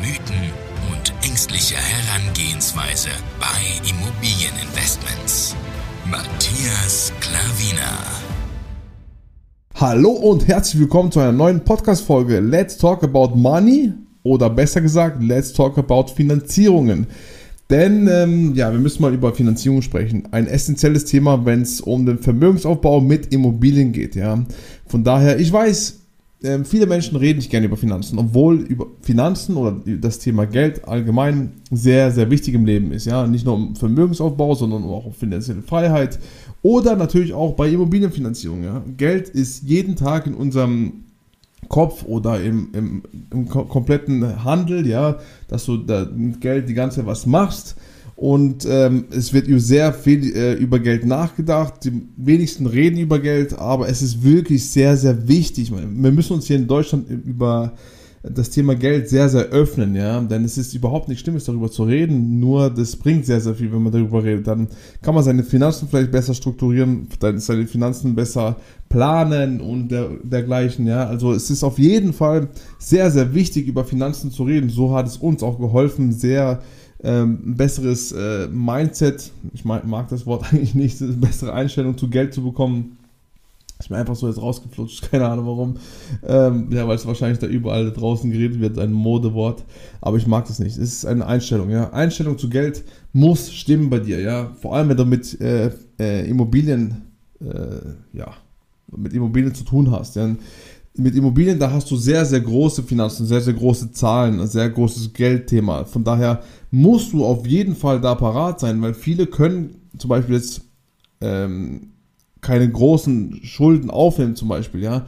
Mythen und ängstliche Herangehensweise bei Immobilieninvestments. Matthias Klavina. Hallo und herzlich willkommen zu einer neuen Podcast-Folge Let's Talk About Money oder besser gesagt Let's Talk About Finanzierungen. Denn ähm, ja, wir müssen mal über Finanzierung sprechen. Ein essentielles Thema, wenn es um den Vermögensaufbau mit Immobilien geht. Ja, von daher, ich weiß, äh, viele Menschen reden nicht gerne über Finanzen, obwohl über Finanzen oder das Thema Geld allgemein sehr, sehr wichtig im Leben ist. Ja, nicht nur um Vermögensaufbau, sondern auch um finanzielle Freiheit oder natürlich auch bei Immobilienfinanzierung. Ja, Geld ist jeden Tag in unserem Kopf oder im, im, im kompletten Handel, ja, dass du da mit Geld die ganze Zeit was machst. Und ähm, es wird sehr viel äh, über Geld nachgedacht. Die wenigsten reden über Geld, aber es ist wirklich sehr, sehr wichtig. Wir müssen uns hier in Deutschland über das Thema Geld sehr, sehr öffnen, ja, denn es ist überhaupt nicht Schlimmes, darüber zu reden, nur das bringt sehr, sehr viel, wenn man darüber redet. Dann kann man seine Finanzen vielleicht besser strukturieren, seine Finanzen besser planen und der, dergleichen, ja. Also es ist auf jeden Fall sehr, sehr wichtig, über Finanzen zu reden. So hat es uns auch geholfen, sehr ähm, besseres äh, Mindset, ich mag, das Wort eigentlich nicht, bessere Einstellung zu Geld zu bekommen ist mir einfach so jetzt rausgeflutscht, keine Ahnung warum. Ähm, ja, weil es wahrscheinlich da überall draußen geredet wird, ein Modewort. Aber ich mag das nicht. Es ist eine Einstellung, ja. Einstellung zu Geld muss stimmen bei dir, ja. Vor allem, wenn du mit äh, äh, Immobilien, äh, ja, mit Immobilien zu tun hast. Ja. Mit Immobilien, da hast du sehr, sehr große Finanzen, sehr, sehr große Zahlen, ein sehr großes Geldthema. Von daher musst du auf jeden Fall da parat sein, weil viele können zum Beispiel jetzt ähm, keine großen Schulden aufnehmen zum Beispiel, ja,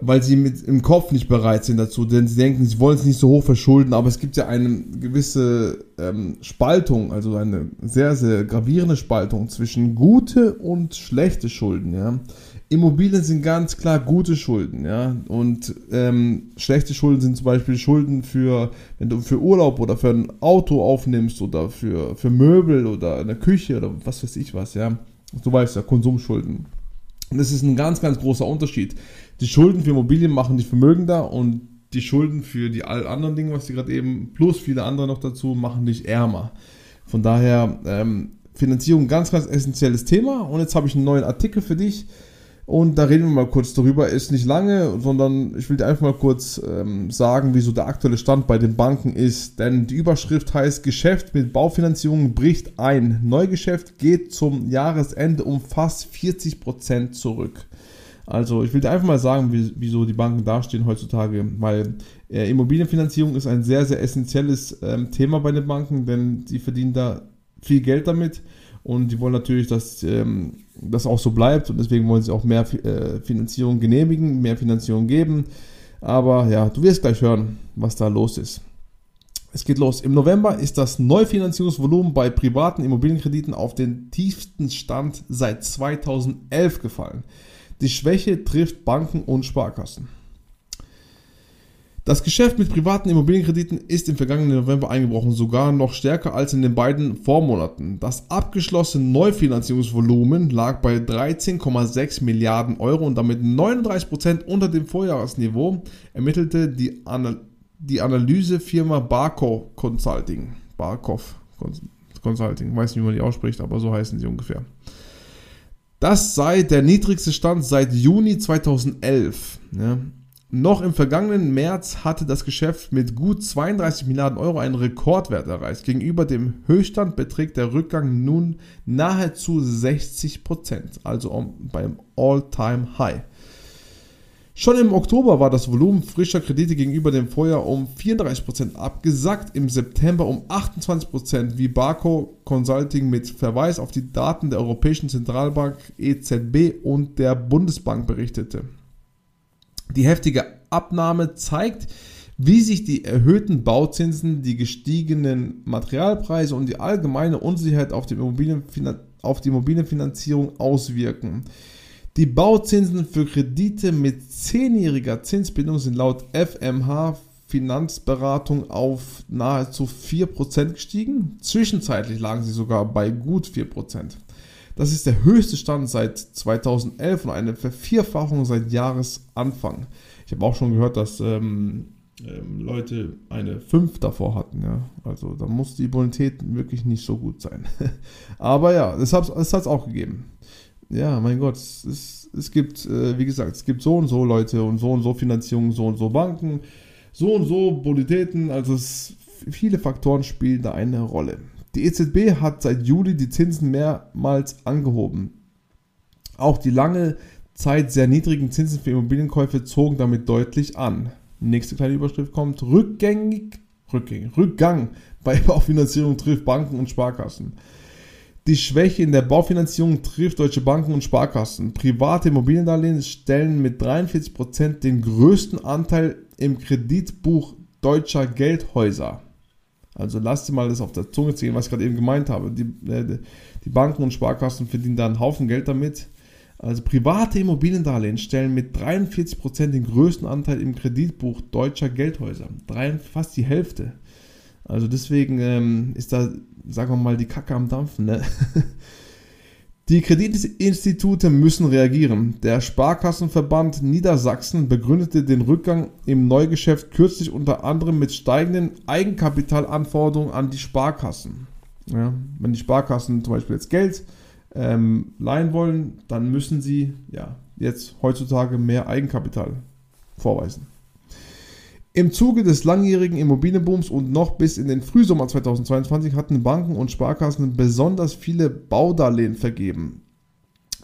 weil sie mit im Kopf nicht bereit sind dazu, denn sie denken, sie wollen es nicht so hoch verschulden, aber es gibt ja eine gewisse ähm, Spaltung, also eine sehr, sehr gravierende Spaltung zwischen gute und schlechte Schulden, ja. Immobilien sind ganz klar gute Schulden, ja. Und ähm, schlechte Schulden sind zum Beispiel Schulden für, wenn du für Urlaub oder für ein Auto aufnimmst oder für, für Möbel oder eine Küche oder was weiß ich was, ja. Du weißt ja, Konsumschulden. Und das ist ein ganz, ganz großer Unterschied. Die Schulden für Immobilien machen dich vermögender und die Schulden für die all anderen Dinge, was die gerade eben, plus viele andere noch dazu, machen dich ärmer. Von daher, ähm, Finanzierung ganz, ganz essentielles Thema. Und jetzt habe ich einen neuen Artikel für dich. Und da reden wir mal kurz darüber. Ist nicht lange, sondern ich will dir einfach mal kurz ähm, sagen, wieso der aktuelle Stand bei den Banken ist. Denn die Überschrift heißt, Geschäft mit Baufinanzierung bricht ein. Neugeschäft geht zum Jahresende um fast 40 Prozent zurück. Also ich will dir einfach mal sagen, wie, wieso die Banken dastehen heutzutage, weil äh, Immobilienfinanzierung ist ein sehr, sehr essentielles ähm, Thema bei den Banken, denn sie verdienen da viel Geld damit und die wollen natürlich, dass ähm, das auch so bleibt und deswegen wollen sie auch mehr äh, Finanzierung genehmigen, mehr Finanzierung geben. Aber ja, du wirst gleich hören, was da los ist. Es geht los. Im November ist das Neufinanzierungsvolumen bei privaten Immobilienkrediten auf den tiefsten Stand seit 2011 gefallen. Die Schwäche trifft Banken und Sparkassen. Das Geschäft mit privaten Immobilienkrediten ist im vergangenen November eingebrochen, sogar noch stärker als in den beiden Vormonaten. Das abgeschlossene Neufinanzierungsvolumen lag bei 13,6 Milliarden Euro und damit 39 Prozent unter dem Vorjahresniveau, ermittelte die, Anal die Analysefirma Barkov Consulting. Barkov Consulting, weiß nicht, wie man die ausspricht, aber so heißen sie ungefähr. Das sei der niedrigste Stand seit Juni 2011. Ja. Noch im vergangenen März hatte das Geschäft mit gut 32 Milliarden Euro einen Rekordwert erreicht. Gegenüber dem Höchststand beträgt der Rückgang nun nahezu 60 Prozent, also beim All-Time-High. Schon im Oktober war das Volumen frischer Kredite gegenüber dem Vorjahr um 34 Prozent abgesackt, im September um 28%, Prozent, wie Barco Consulting mit Verweis auf die Daten der Europäischen Zentralbank EZB und der Bundesbank berichtete. Die heftige Abnahme zeigt, wie sich die erhöhten Bauzinsen, die gestiegenen Materialpreise und die allgemeine Unsicherheit auf die, auf die Immobilienfinanzierung auswirken. Die Bauzinsen für Kredite mit zehnjähriger Zinsbindung sind laut FMH Finanzberatung auf nahezu 4% gestiegen. Zwischenzeitlich lagen sie sogar bei gut 4%. Das ist der höchste Stand seit 2011 und eine Vervierfachung seit Jahresanfang. Ich habe auch schon gehört, dass ähm, ähm, Leute eine 5 davor hatten. Ja? Also da muss die Bonität wirklich nicht so gut sein. Aber ja, das hat es auch gegeben. Ja, mein Gott, es, es gibt, äh, wie gesagt, es gibt so und so Leute und so und so Finanzierungen, so und so Banken, so und so Bonitäten. Also es, viele Faktoren spielen da eine Rolle. Die EZB hat seit Juli die Zinsen mehrmals angehoben. Auch die lange Zeit sehr niedrigen Zinsen für Immobilienkäufe zogen damit deutlich an. Nächste kleine Überschrift kommt: Rückgängig, Rückgängig, Rückgang bei Baufinanzierung trifft Banken und Sparkassen. Die Schwäche in der Baufinanzierung trifft deutsche Banken und Sparkassen. Private Immobiliendarlehen stellen mit 43% den größten Anteil im Kreditbuch deutscher Geldhäuser. Also lasst dir mal das auf der Zunge ziehen, was ich gerade eben gemeint habe. Die, äh, die Banken und Sparkassen verdienen da einen Haufen Geld damit. Also private Immobiliendarlehen stellen mit 43% den größten Anteil im Kreditbuch deutscher Geldhäuser. Drei, fast die Hälfte. Also deswegen ähm, ist da, sagen wir mal, die Kacke am Dampfen. Ne? Die Kreditinstitute müssen reagieren. Der Sparkassenverband Niedersachsen begründete den Rückgang im Neugeschäft kürzlich unter anderem mit steigenden Eigenkapitalanforderungen an die Sparkassen. Ja, wenn die Sparkassen zum Beispiel jetzt Geld ähm, leihen wollen, dann müssen sie ja jetzt heutzutage mehr Eigenkapital vorweisen. Im Zuge des langjährigen Immobilienbooms und noch bis in den Frühsommer 2022 hatten Banken und Sparkassen besonders viele Baudarlehen vergeben.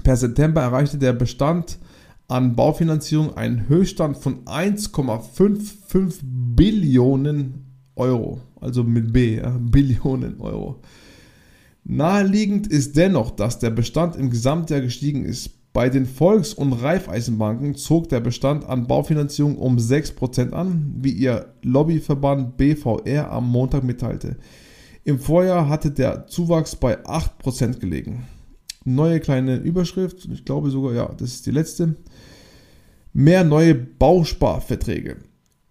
Per September erreichte der Bestand an Baufinanzierung einen Höchststand von 1,55 Billionen Euro. Also mit B, ja, Billionen Euro. Naheliegend ist dennoch, dass der Bestand im Gesamtjahr gestiegen ist. Bei den Volks- und Raiffeisenbanken zog der Bestand an Baufinanzierung um 6% an, wie ihr Lobbyverband BVR am Montag mitteilte. Im Vorjahr hatte der Zuwachs bei 8% gelegen. Neue kleine Überschrift, ich glaube sogar, ja, das ist die letzte. Mehr neue Bausparverträge.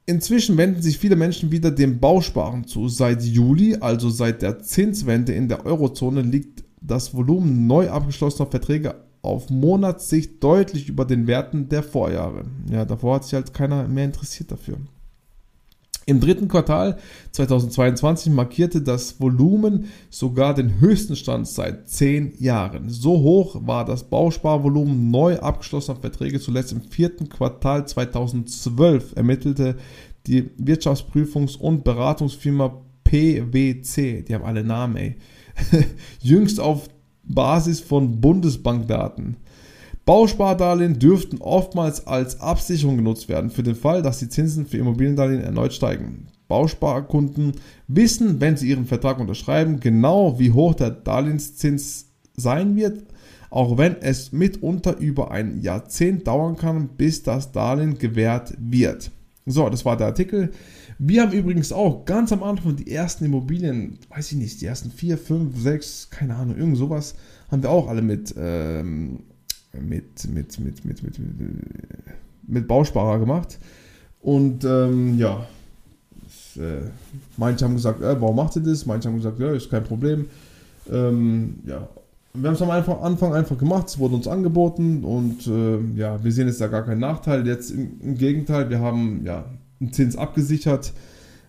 Inzwischen wenden sich viele Menschen wieder dem Bausparen zu. Seit Juli, also seit der Zinswende in der Eurozone, liegt das Volumen neu abgeschlossener Verträge auf Monatssicht deutlich über den Werten der Vorjahre. Ja, davor hat sich halt keiner mehr interessiert dafür. Im dritten Quartal 2022 markierte das Volumen sogar den höchsten Stand seit zehn Jahren. So hoch war das Bausparvolumen neu abgeschlossener Verträge zuletzt im vierten Quartal 2012, ermittelte die Wirtschaftsprüfungs- und Beratungsfirma PwC, die haben alle Namen, ey, jüngst auf Basis von Bundesbankdaten. Bauspardarlehen dürften oftmals als Absicherung genutzt werden für den Fall, dass die Zinsen für Immobiliendarlehen erneut steigen. Bausparkunden wissen, wenn sie ihren Vertrag unterschreiben, genau wie hoch der Darlehenszins sein wird, auch wenn es mitunter über ein Jahrzehnt dauern kann, bis das Darlehen gewährt wird. So, das war der Artikel. Wir haben übrigens auch ganz am Anfang die ersten Immobilien, weiß ich nicht, die ersten vier, fünf, sechs, keine Ahnung, irgend sowas, haben wir auch alle mit ähm, mit, mit, mit, mit, mit, mit, Bausparer gemacht. Und ähm, ja, das, äh, manche haben gesagt, äh, warum macht ihr das? Manche haben gesagt, ja, ist kein Problem. Ähm, ja, wir haben es am Anfang einfach gemacht, es wurde uns angeboten und äh, ja, wir sehen jetzt da gar keinen Nachteil. Jetzt im, im Gegenteil, wir haben ja Zins abgesichert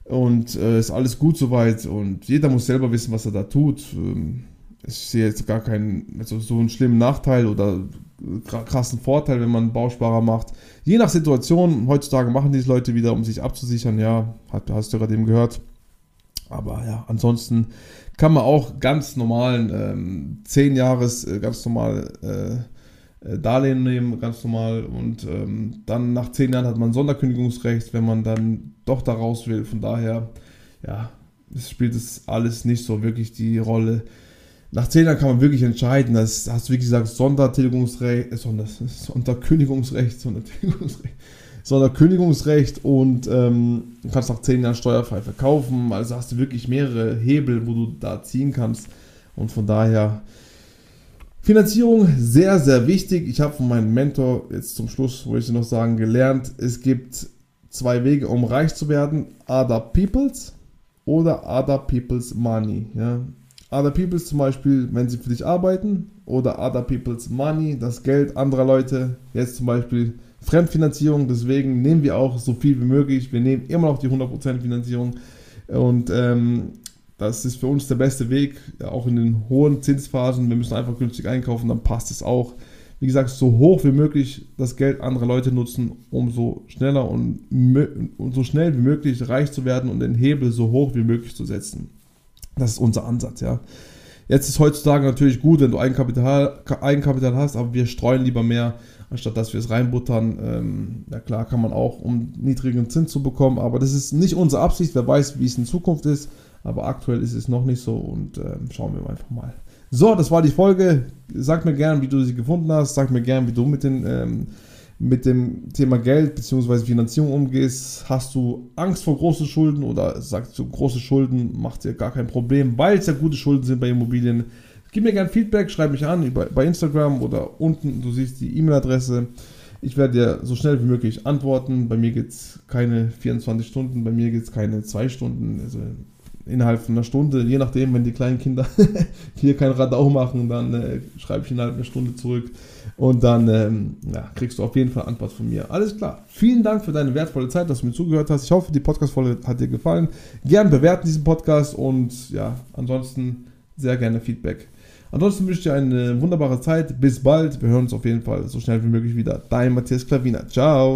und äh, ist alles gut soweit und jeder muss selber wissen, was er da tut. Ähm, ich sehe jetzt gar keinen, also so einen schlimmen Nachteil oder krassen Vorteil, wenn man einen Bausparer macht. Je nach Situation, heutzutage machen diese Leute wieder, um sich abzusichern, ja, hast du gerade eben gehört. Aber ja, ansonsten kann man auch ganz normalen ähm, 10 Jahres, äh, ganz normal äh, äh, Darlehen nehmen, ganz normal. Und ähm, dann nach 10 Jahren hat man Sonderkündigungsrecht, wenn man dann doch da raus will. Von daher, ja, es spielt es alles nicht so wirklich die Rolle nach 10 Jahren kann man wirklich entscheiden. Das hast du, wie gesagt, Sondertilgungsrecht, äh, Sonder, Sonderkündigungsrecht, Sondertilgungsrecht. Sonderkündigungsrecht und ähm, kannst nach 10 Jahren steuerfrei verkaufen. Also hast du wirklich mehrere Hebel, wo du da ziehen kannst. Und von daher Finanzierung sehr, sehr wichtig. Ich habe von meinem Mentor jetzt zum Schluss, wo ich noch sagen, gelernt, es gibt zwei Wege, um reich zu werden. Other People's oder Other People's Money. Ja. Other People's zum Beispiel, wenn sie für dich arbeiten, oder Other People's Money, das Geld anderer Leute, jetzt zum Beispiel Fremdfinanzierung, deswegen nehmen wir auch so viel wie möglich, wir nehmen immer noch die 100% Finanzierung und ähm, das ist für uns der beste Weg, auch in den hohen Zinsphasen, wir müssen einfach günstig einkaufen, dann passt es auch. Wie gesagt, so hoch wie möglich das Geld anderer Leute nutzen, um so schneller und, und so schnell wie möglich reich zu werden und den Hebel so hoch wie möglich zu setzen. Das ist unser Ansatz, ja. Jetzt ist heutzutage natürlich gut, wenn du Eigenkapital, Eigenkapital hast, aber wir streuen lieber mehr, anstatt dass wir es reinbuttern. Ähm, ja klar kann man auch, um niedrigen Zins zu bekommen, aber das ist nicht unsere Absicht. Wer weiß, wie es in Zukunft ist, aber aktuell ist es noch nicht so und ähm, schauen wir einfach mal. So, das war die Folge. Sag mir gern, wie du sie gefunden hast. Sag mir gern, wie du mit den ähm, mit dem Thema Geld bzw. Finanzierung umgehst, hast du Angst vor großen Schulden oder sagst du, große Schulden macht dir gar kein Problem, weil es ja gute Schulden sind bei Immobilien. Gib mir gerne Feedback, schreib mich an bei Instagram oder unten, du siehst die E-Mail-Adresse. Ich werde dir so schnell wie möglich antworten. Bei mir geht es keine 24 Stunden, bei mir geht es keine 2 Stunden. Also innerhalb von einer Stunde, je nachdem, wenn die kleinen Kinder hier kein Radau machen, dann äh, schreibe ich innerhalb einer Stunde zurück und dann ähm, ja, kriegst du auf jeden Fall Antwort von mir. Alles klar. Vielen Dank für deine wertvolle Zeit, dass du mir zugehört hast. Ich hoffe, die Podcast-Folge hat dir gefallen. Gern bewerten diesen Podcast und ja, ansonsten sehr gerne Feedback. Ansonsten wünsche ich dir eine wunderbare Zeit. Bis bald. Wir hören uns auf jeden Fall so schnell wie möglich wieder. Dein Matthias Klavina. Ciao.